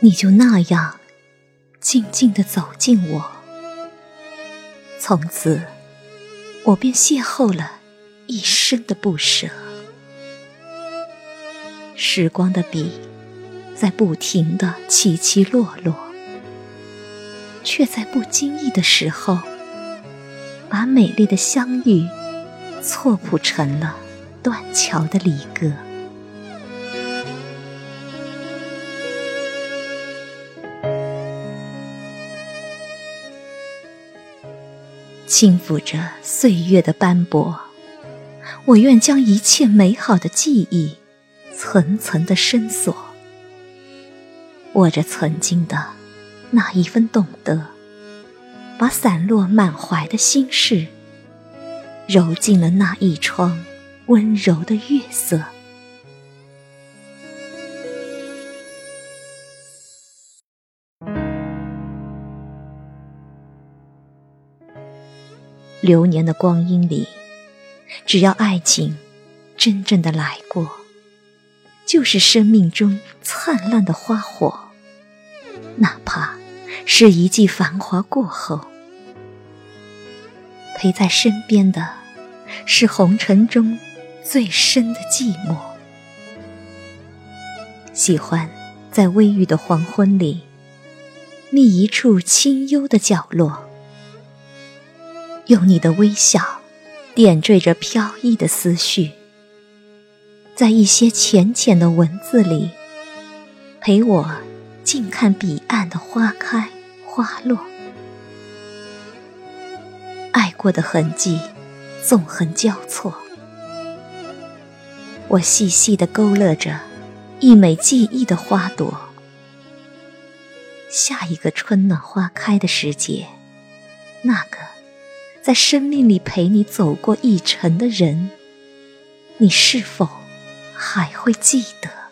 你就那样静静的走进我，从此我便邂逅了一生的不舍。时光的笔在不停的起起落落，却在不经意的时候，把美丽的相遇错谱成了断桥的离歌。轻抚着岁月的斑驳，我愿将一切美好的记忆层层的深锁，握着曾经的那一份懂得，把散落满怀的心事揉进了那一窗温柔的月色。流年的光阴里，只要爱情真正的来过，就是生命中灿烂的花火。哪怕是一季繁华过后，陪在身边的，是红尘中最深的寂寞。喜欢在微雨的黄昏里，觅一处清幽的角落。用你的微笑，点缀着飘逸的思绪，在一些浅浅的文字里，陪我静看彼岸的花开花落。爱过的痕迹，纵横交错，我细细的勾勒着一枚记忆的花朵。下一个春暖花开的时节，那个。在生命里陪你走过一程的人，你是否还会记得？